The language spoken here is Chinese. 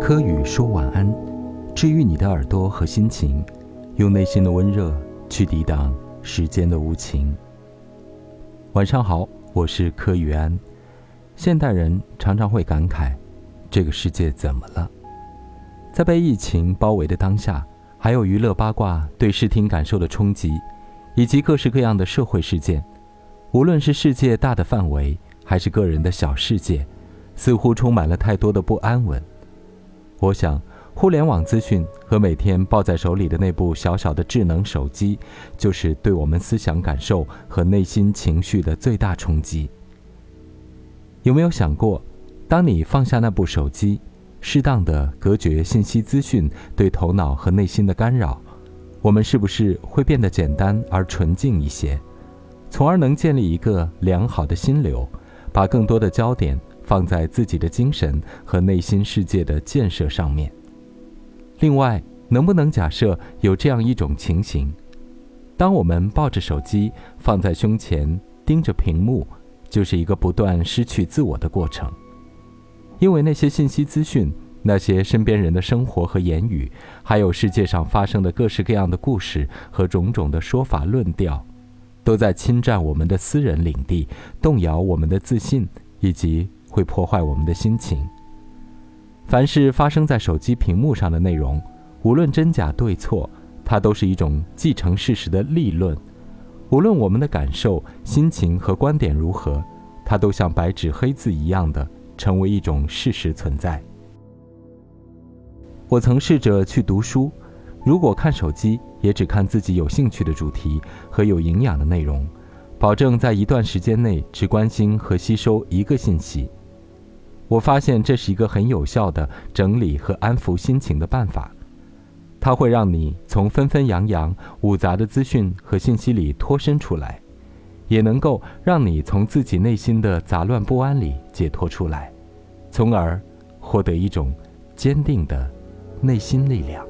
柯宇说晚安，治愈你的耳朵和心情，用内心的温热去抵挡时间的无情。晚上好，我是柯宇安。现代人常常会感慨，这个世界怎么了？在被疫情包围的当下，还有娱乐八卦对视听感受的冲击，以及各式各样的社会事件，无论是世界大的范围，还是个人的小世界，似乎充满了太多的不安稳。我想，互联网资讯和每天抱在手里的那部小小的智能手机，就是对我们思想感受和内心情绪的最大冲击。有没有想过，当你放下那部手机，适当的隔绝信息资讯对头脑和内心的干扰，我们是不是会变得简单而纯净一些，从而能建立一个良好的心流，把更多的焦点？放在自己的精神和内心世界的建设上面。另外，能不能假设有这样一种情形：当我们抱着手机放在胸前，盯着屏幕，就是一个不断失去自我的过程。因为那些信息资讯、那些身边人的生活和言语，还有世界上发生的各式各样的故事和种种的说法论调，都在侵占我们的私人领地，动摇我们的自信以及。会破坏我们的心情。凡是发生在手机屏幕上的内容，无论真假对错，它都是一种既成事实的立论。无论我们的感受、心情和观点如何，它都像白纸黑字一样的成为一种事实存在。我曾试着去读书，如果看手机，也只看自己有兴趣的主题和有营养的内容，保证在一段时间内只关心和吸收一个信息。我发现这是一个很有效的整理和安抚心情的办法，它会让你从纷纷扬扬、五杂的资讯和信息里脱身出来，也能够让你从自己内心的杂乱不安里解脱出来，从而获得一种坚定的内心力量。